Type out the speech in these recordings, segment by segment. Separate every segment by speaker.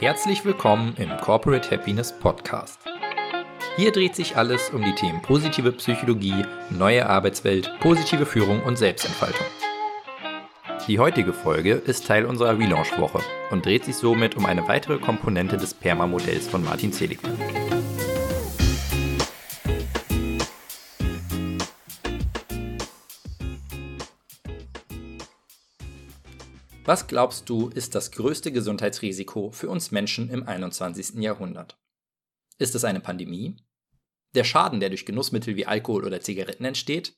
Speaker 1: Herzlich willkommen im Corporate Happiness Podcast. Hier dreht sich alles um die Themen positive Psychologie, neue Arbeitswelt, positive Führung und Selbstentfaltung. Die heutige Folge ist Teil unserer Relaunch-Woche und dreht sich somit um eine weitere Komponente des PERMA-Modells von Martin Seligman. Was glaubst du, ist das größte Gesundheitsrisiko für uns Menschen im 21. Jahrhundert? Ist es eine Pandemie? Der Schaden, der durch Genussmittel wie Alkohol oder Zigaretten entsteht?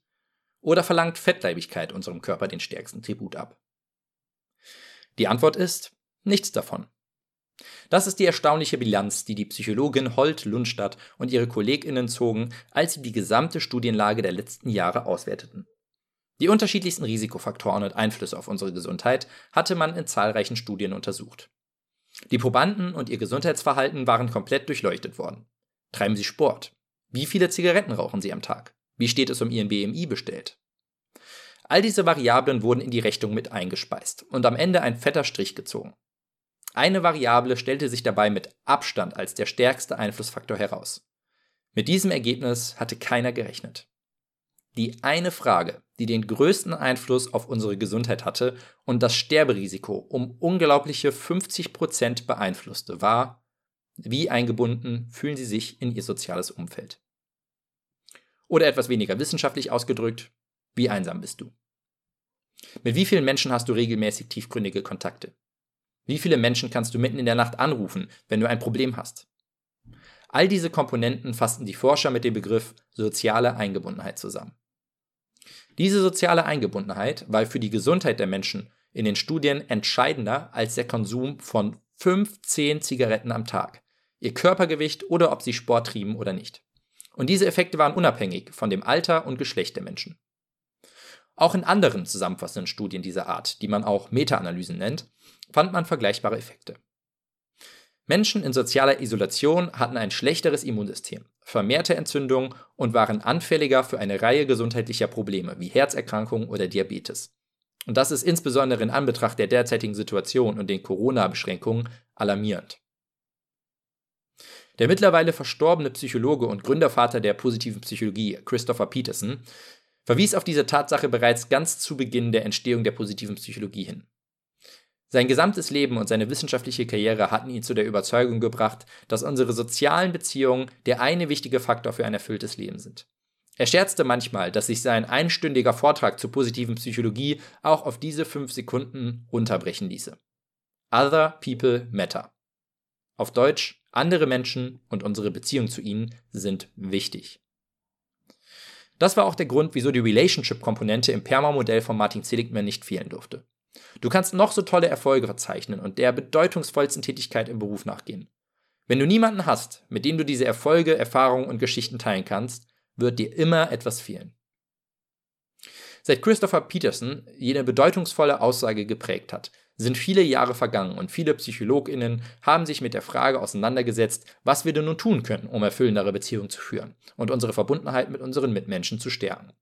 Speaker 1: Oder verlangt Fettleibigkeit unserem Körper den stärksten Tribut ab? Die Antwort ist nichts davon. Das ist die erstaunliche Bilanz, die die Psychologin Holt Lundstadt und ihre KollegInnen zogen, als sie die gesamte Studienlage der letzten Jahre auswerteten. Die unterschiedlichsten Risikofaktoren und Einflüsse auf unsere Gesundheit hatte man in zahlreichen Studien untersucht. Die Probanden und ihr Gesundheitsverhalten waren komplett durchleuchtet worden. Treiben sie Sport? Wie viele Zigaretten rauchen sie am Tag? Wie steht es um ihren BMI bestellt? All diese Variablen wurden in die Rechnung mit eingespeist und am Ende ein fetter Strich gezogen. Eine Variable stellte sich dabei mit Abstand als der stärkste Einflussfaktor heraus. Mit diesem Ergebnis hatte keiner gerechnet. Die eine Frage, die den größten Einfluss auf unsere Gesundheit hatte und das Sterberisiko um unglaubliche 50% beeinflusste, war, wie eingebunden fühlen Sie sich in Ihr soziales Umfeld? Oder etwas weniger wissenschaftlich ausgedrückt, wie einsam bist du? Mit wie vielen Menschen hast du regelmäßig tiefgründige Kontakte? Wie viele Menschen kannst du mitten in der Nacht anrufen, wenn du ein Problem hast? All diese Komponenten fassten die Forscher mit dem Begriff soziale Eingebundenheit zusammen. Diese soziale Eingebundenheit war für die Gesundheit der Menschen in den Studien entscheidender als der Konsum von 15 Zigaretten am Tag, ihr Körpergewicht oder ob sie Sport trieben oder nicht. Und diese Effekte waren unabhängig von dem Alter und Geschlecht der Menschen. Auch in anderen zusammenfassenden Studien dieser Art, die man auch Meta-Analysen nennt, fand man vergleichbare Effekte. Menschen in sozialer Isolation hatten ein schlechteres Immunsystem, vermehrte Entzündungen und waren anfälliger für eine Reihe gesundheitlicher Probleme wie Herzerkrankungen oder Diabetes. Und das ist insbesondere in Anbetracht der derzeitigen Situation und den Corona-Beschränkungen alarmierend. Der mittlerweile verstorbene Psychologe und Gründervater der positiven Psychologie, Christopher Peterson, verwies auf diese Tatsache bereits ganz zu Beginn der Entstehung der positiven Psychologie hin. Sein gesamtes Leben und seine wissenschaftliche Karriere hatten ihn zu der Überzeugung gebracht, dass unsere sozialen Beziehungen der eine wichtige Faktor für ein erfülltes Leben sind. Er scherzte manchmal, dass sich sein einstündiger Vortrag zur positiven Psychologie auch auf diese fünf Sekunden runterbrechen ließe. Other People Matter. Auf Deutsch, andere Menschen und unsere Beziehung zu ihnen sind wichtig. Das war auch der Grund, wieso die Relationship-Komponente im PERMA-Modell von Martin Seligman nicht fehlen durfte. Du kannst noch so tolle Erfolge verzeichnen und der bedeutungsvollsten Tätigkeit im Beruf nachgehen. Wenn du niemanden hast, mit dem du diese Erfolge, Erfahrungen und Geschichten teilen kannst, wird dir immer etwas fehlen. Seit Christopher Peterson jene bedeutungsvolle Aussage geprägt hat, sind viele Jahre vergangen und viele PsychologInnen haben sich mit der Frage auseinandergesetzt, was wir denn nun tun können, um erfüllendere Beziehungen zu führen und unsere Verbundenheit mit unseren Mitmenschen zu stärken.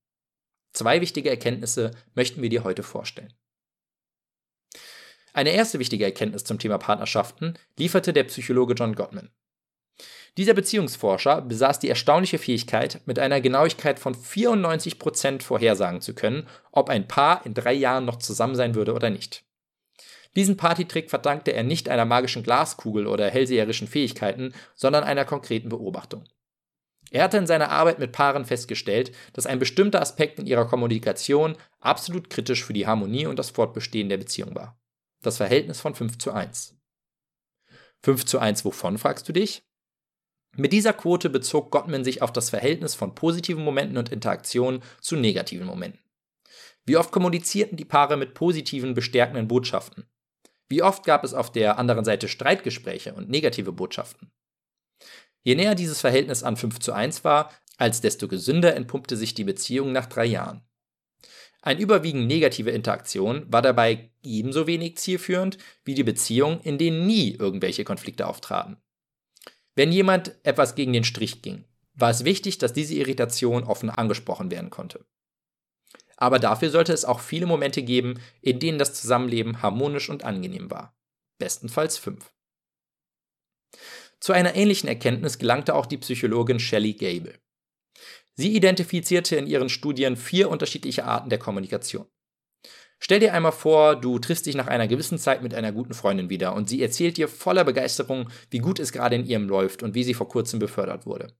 Speaker 1: Zwei wichtige Erkenntnisse möchten wir dir heute vorstellen. Eine erste wichtige Erkenntnis zum Thema Partnerschaften lieferte der Psychologe John Gottman. Dieser Beziehungsforscher besaß die erstaunliche Fähigkeit, mit einer Genauigkeit von 94% vorhersagen zu können, ob ein Paar in drei Jahren noch zusammen sein würde oder nicht. Diesen Partytrick verdankte er nicht einer magischen Glaskugel oder hellseherischen Fähigkeiten, sondern einer konkreten Beobachtung. Er hatte in seiner Arbeit mit Paaren festgestellt, dass ein bestimmter Aspekt in ihrer Kommunikation absolut kritisch für die Harmonie und das Fortbestehen der Beziehung war das Verhältnis von 5 zu 1. 5 zu 1 wovon, fragst du dich? Mit dieser Quote bezog Gottman sich auf das Verhältnis von positiven Momenten und Interaktionen zu negativen Momenten. Wie oft kommunizierten die Paare mit positiven, bestärkenden Botschaften? Wie oft gab es auf der anderen Seite Streitgespräche und negative Botschaften? Je näher dieses Verhältnis an 5 zu 1 war, als desto gesünder entpuppte sich die Beziehung nach drei Jahren. Ein überwiegend negative Interaktion war dabei ebenso wenig zielführend wie die Beziehung, in denen nie irgendwelche Konflikte auftraten. Wenn jemand etwas gegen den Strich ging, war es wichtig, dass diese Irritation offen angesprochen werden konnte. Aber dafür sollte es auch viele Momente geben, in denen das Zusammenleben harmonisch und angenehm war. Bestenfalls fünf. Zu einer ähnlichen Erkenntnis gelangte auch die Psychologin Shelley Gable. Sie identifizierte in ihren Studien vier unterschiedliche Arten der Kommunikation. Stell dir einmal vor, du triffst dich nach einer gewissen Zeit mit einer guten Freundin wieder und sie erzählt dir voller Begeisterung, wie gut es gerade in ihrem läuft und wie sie vor kurzem befördert wurde.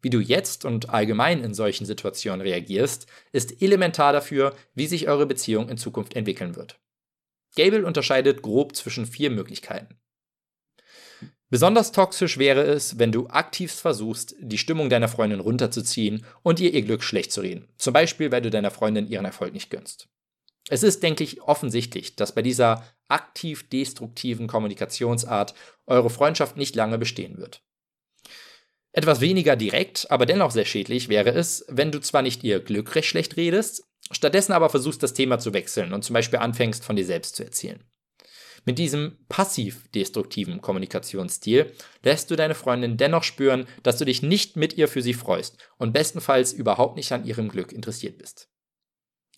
Speaker 1: Wie du jetzt und allgemein in solchen Situationen reagierst, ist elementar dafür, wie sich eure Beziehung in Zukunft entwickeln wird. Gable unterscheidet grob zwischen vier Möglichkeiten. Besonders toxisch wäre es, wenn du aktiv versuchst, die Stimmung deiner Freundin runterzuziehen und ihr ihr Glück schlecht zu reden. Zum Beispiel, weil du deiner Freundin ihren Erfolg nicht gönnst. Es ist, denke ich, offensichtlich, dass bei dieser aktiv destruktiven Kommunikationsart eure Freundschaft nicht lange bestehen wird. Etwas weniger direkt, aber dennoch sehr schädlich wäre es, wenn du zwar nicht ihr Glück recht schlecht redest, stattdessen aber versuchst, das Thema zu wechseln und zum Beispiel anfängst, von dir selbst zu erzählen. Mit diesem passiv-destruktiven Kommunikationsstil lässt du deine Freundin dennoch spüren, dass du dich nicht mit ihr für sie freust und bestenfalls überhaupt nicht an ihrem Glück interessiert bist.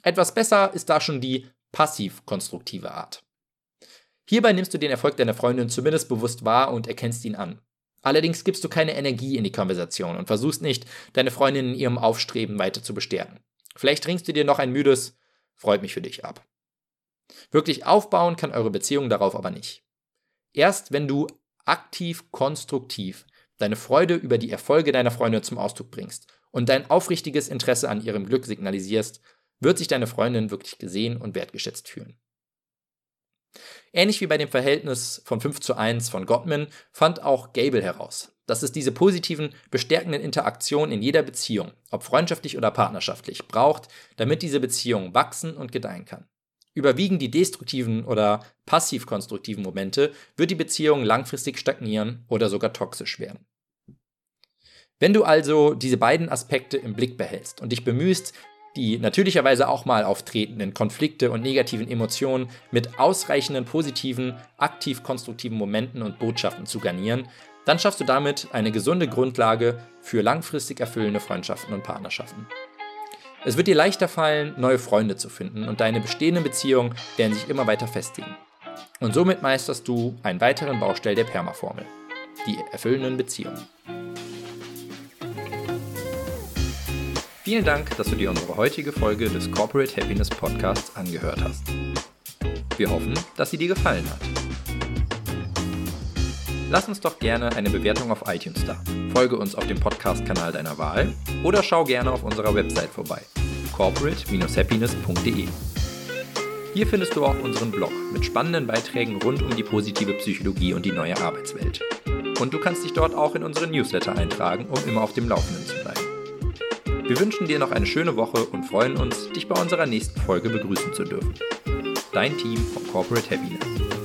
Speaker 1: Etwas besser ist da schon die passiv-konstruktive Art. Hierbei nimmst du den Erfolg deiner Freundin zumindest bewusst wahr und erkennst ihn an. Allerdings gibst du keine Energie in die Konversation und versuchst nicht, deine Freundin in ihrem Aufstreben weiter zu bestärken. Vielleicht ringst du dir noch ein müdes Freut mich für dich ab. Wirklich aufbauen kann eure Beziehung darauf aber nicht. Erst wenn du aktiv konstruktiv deine Freude über die Erfolge deiner Freundin zum Ausdruck bringst und dein aufrichtiges Interesse an ihrem Glück signalisierst, wird sich deine Freundin wirklich gesehen und wertgeschätzt fühlen. Ähnlich wie bei dem Verhältnis von 5 zu 1 von Gottman fand auch Gable heraus, dass es diese positiven, bestärkenden Interaktionen in jeder Beziehung, ob freundschaftlich oder partnerschaftlich, braucht, damit diese Beziehung wachsen und gedeihen kann. Überwiegen die destruktiven oder passiv-konstruktiven Momente, wird die Beziehung langfristig stagnieren oder sogar toxisch werden. Wenn du also diese beiden Aspekte im Blick behältst und dich bemühst, die natürlicherweise auch mal auftretenden Konflikte und negativen Emotionen mit ausreichenden positiven, aktiv konstruktiven Momenten und Botschaften zu garnieren, dann schaffst du damit eine gesunde Grundlage für langfristig erfüllende Freundschaften und Partnerschaften. Es wird dir leichter fallen, neue Freunde zu finden und deine bestehenden Beziehungen werden sich immer weiter festigen. Und somit meisterst du einen weiteren Baustein der Perma-Formel, die erfüllenden Beziehungen. Vielen Dank, dass du dir unsere heutige Folge des Corporate Happiness Podcasts angehört hast. Wir hoffen, dass sie dir gefallen hat. Lass uns doch gerne eine Bewertung auf iTunes da. Folge uns auf dem Podcast-Kanal deiner Wahl oder schau gerne auf unserer Website vorbei corporate-happiness.de. Hier findest du auch unseren Blog mit spannenden Beiträgen rund um die positive Psychologie und die neue Arbeitswelt. Und du kannst dich dort auch in unseren Newsletter eintragen, um immer auf dem Laufenden zu bleiben. Wir wünschen dir noch eine schöne Woche und freuen uns, dich bei unserer nächsten Folge begrüßen zu dürfen. Dein Team von Corporate Happiness.